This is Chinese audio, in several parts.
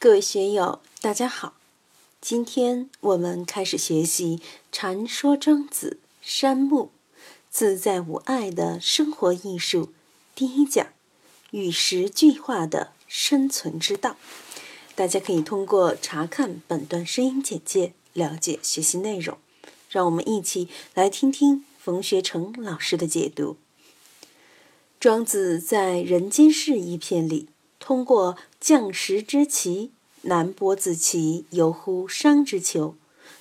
各位学友，大家好！今天我们开始学习《传说庄子·山木自在无碍的生活艺术》第一讲“与时俱化的生存之道”。大家可以通过查看本段声音简介了解学习内容。让我们一起来听听冯学成老师的解读。庄子在《人间世》一篇里。通过将石之奇，南波子其游乎商之丘，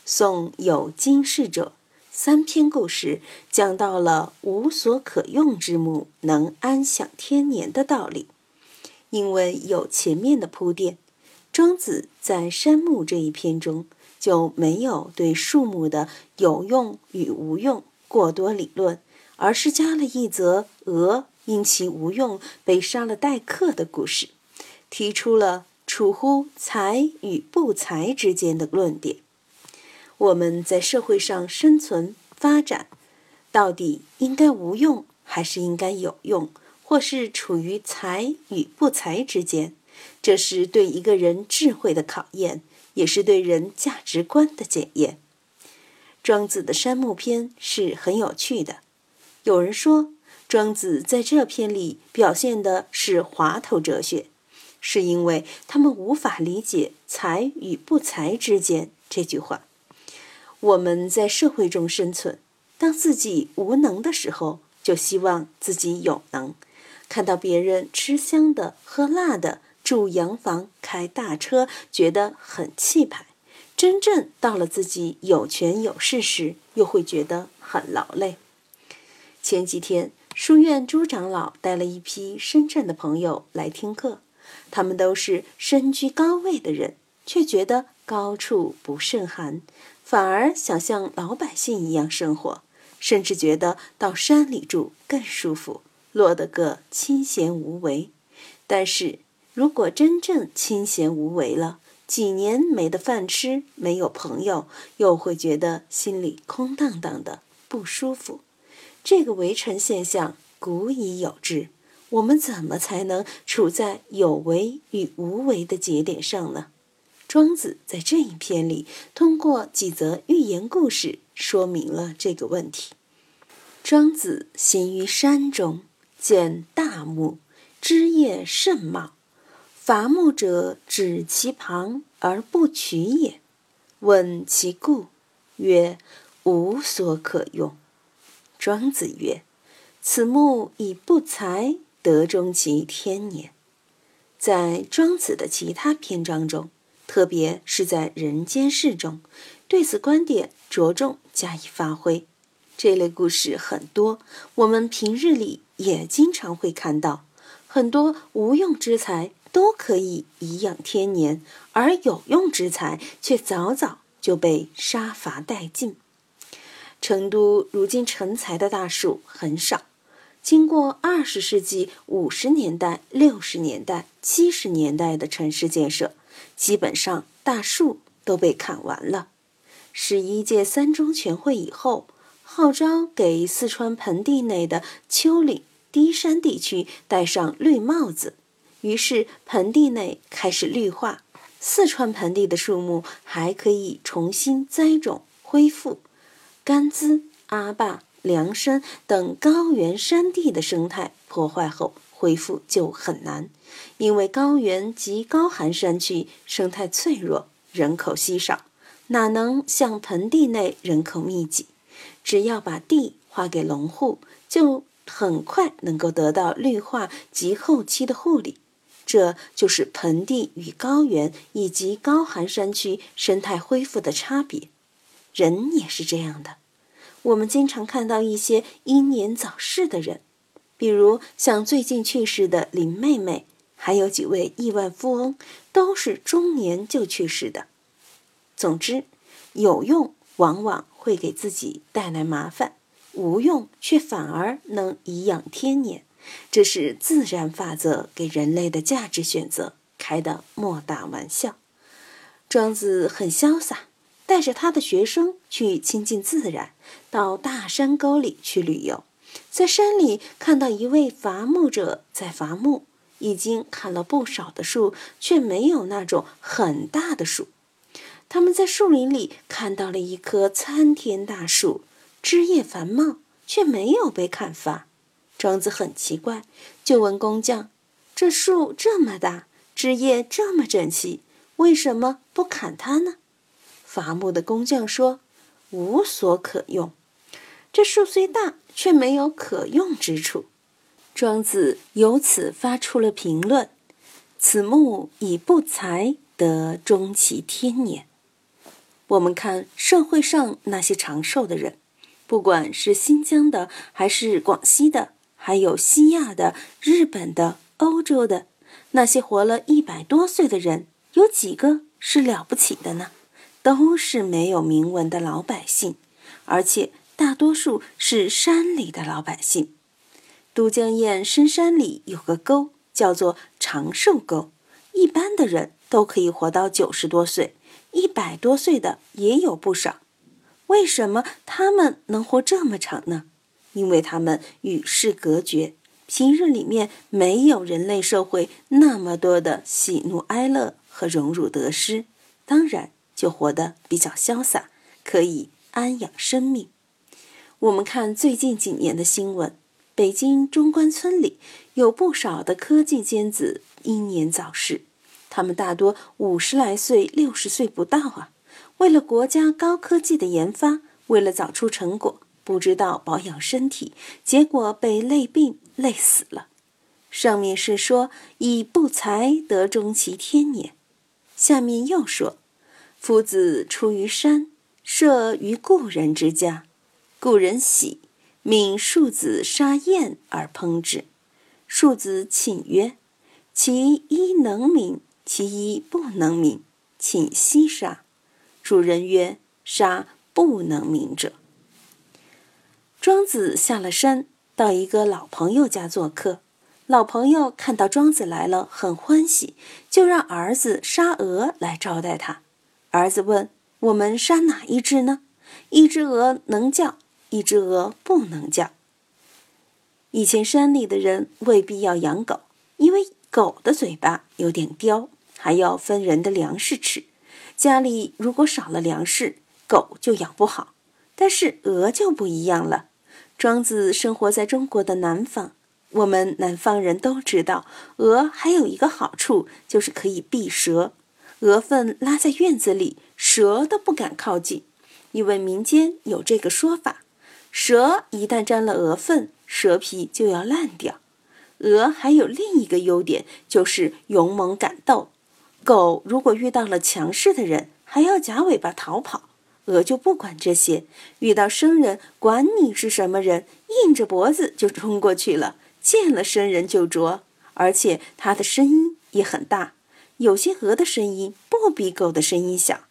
宋有今世者三篇故事，讲到了无所可用之木能安享天年的道理。因为有前面的铺垫，庄子在山木这一篇中就没有对树木的有用与无用过多理论，而是加了一则鹅因其无用被杀了待客的故事。提出了处乎才与不才之间的论点。我们在社会上生存发展，到底应该无用还是应该有用，或是处于才与不才之间？这是对一个人智慧的考验，也是对人价值观的检验。庄子的《山木篇》是很有趣的。有人说，庄子在这篇里表现的是滑头哲学。是因为他们无法理解“才与不才之间”这句话。我们在社会中生存，当自己无能的时候，就希望自己有能；看到别人吃香的、喝辣的、住洋房、开大车，觉得很气派；真正到了自己有权有势时，又会觉得很劳累。前几天，书院朱长老带了一批深圳的朋友来听课。他们都是身居高位的人，却觉得高处不胜寒，反而想像老百姓一样生活，甚至觉得到山里住更舒服，落得个清闲无为。但是如果真正清闲无为了，几年没得饭吃，没有朋友，又会觉得心里空荡荡的，不舒服。这个围城现象古已有之。我们怎么才能处在有为与无为的节点上呢？庄子在这一篇里通过几则寓言故事说明了这个问题。庄子行于山中，见大木，枝叶甚茂，伐木者止其旁而不取也。问其故，曰：无所可用。庄子曰：此木以不才。得终其天年，在庄子的其他篇章中，特别是在《人间世》中，对此观点着重加以发挥。这类故事很多，我们平日里也经常会看到。很多无用之才都可以颐养天年，而有用之才却早早就被杀伐殆尽。成都如今成才的大树很少。经过二十世纪五十年代、六十年代、七十年代的城市建设，基本上大树都被砍完了。十一届三中全会以后，号召给四川盆地内的丘陵低山地区戴上绿帽子，于是盆地内开始绿化。四川盆地的树木还可以重新栽种恢复，甘孜、阿坝。凉山等高原山地的生态破坏后恢复就很难，因为高原及高寒山区生态脆弱，人口稀少，哪能像盆地内人口密集？只要把地划给农户，就很快能够得到绿化及后期的护理。这就是盆地与高原以及高寒山区生态恢复的差别。人也是这样的。我们经常看到一些英年早逝的人，比如像最近去世的林妹妹，还有几位亿万富翁，都是中年就去世的。总之，有用往往会给自己带来麻烦，无用却反而能颐养天年，这是自然法则给人类的价值选择开的莫大玩笑。庄子很潇洒。带着他的学生去亲近自然，到大山沟里去旅游，在山里看到一位伐木者在伐木，已经砍了不少的树，却没有那种很大的树。他们在树林里看到了一棵参天大树，枝叶繁茂，却没有被砍伐。庄子很奇怪，就问工匠：“这树这么大，枝叶这么整齐，为什么不砍它呢？”伐木的工匠说：“无所可用。这树虽大，却没有可用之处。”庄子由此发出了评论：“此木以不材，得终其天年。”我们看社会上那些长寿的人，不管是新疆的，还是广西的，还有西亚的、日本的、欧洲的，那些活了一百多岁的人，有几个是了不起的呢？都是没有名文的老百姓，而且大多数是山里的老百姓。都江堰深山里有个沟，叫做长寿沟，一般的人都可以活到九十多岁。一百多岁的也有不少，为什么他们能活这么长呢？因为他们与世隔绝，平日里面没有人类社会那么多的喜怒哀乐和荣辱得失，当然就活得比较潇洒，可以安养生命。我们看最近几年的新闻，北京中关村里有不少的科技尖子英年早逝。他们大多五十来岁、六十岁不到啊！为了国家高科技的研发，为了早出成果，不知道保养身体，结果被累病累死了。上面是说以不才得终其天年，下面又说：夫子出于山，舍于故人之家，故人喜，命庶子杀燕而烹之。庶子请曰：“其一能敏。”其一不能敏，请息杀。主人曰：“杀不能明者。”庄子下了山，到一个老朋友家做客。老朋友看到庄子来了，很欢喜，就让儿子杀鹅来招待他。儿子问：“我们杀哪一只呢？”一只鹅能叫，一只鹅不能叫。以前山里的人未必要养狗，因为狗的嘴巴有点刁。还要分人的粮食吃，家里如果少了粮食，狗就养不好。但是鹅就不一样了。庄子生活在中国的南方，我们南方人都知道，鹅还有一个好处，就是可以避蛇。鹅粪拉在院子里，蛇都不敢靠近，因为民间有这个说法：蛇一旦沾了鹅粪，蛇皮就要烂掉。鹅还有另一个优点，就是勇猛敢斗。狗如果遇到了强势的人，还要夹尾巴逃跑，鹅就不管这些，遇到生人，管你是什么人，硬着脖子就冲过去了，见了生人就啄，而且它的声音也很大，有些鹅的声音不比狗的声音小。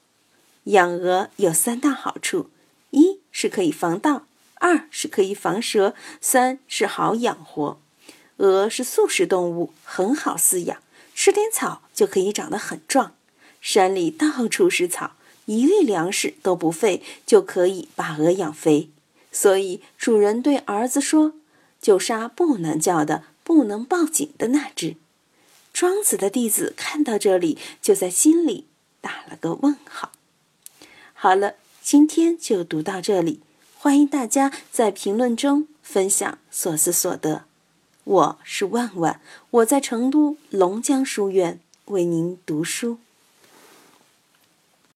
养鹅有三大好处：一是可以防盗，二是可以防蛇，三是好养活。鹅是素食动物，很好饲养。吃点草就可以长得很壮，山里到处是草，一粒粮食都不费，就可以把鹅养肥。所以主人对儿子说：“就杀不能叫的、不能报警的那只。”庄子的弟子看到这里，就在心里打了个问号。好了，今天就读到这里，欢迎大家在评论中分享所思所得。我是万万，我在成都龙江书院为您读书。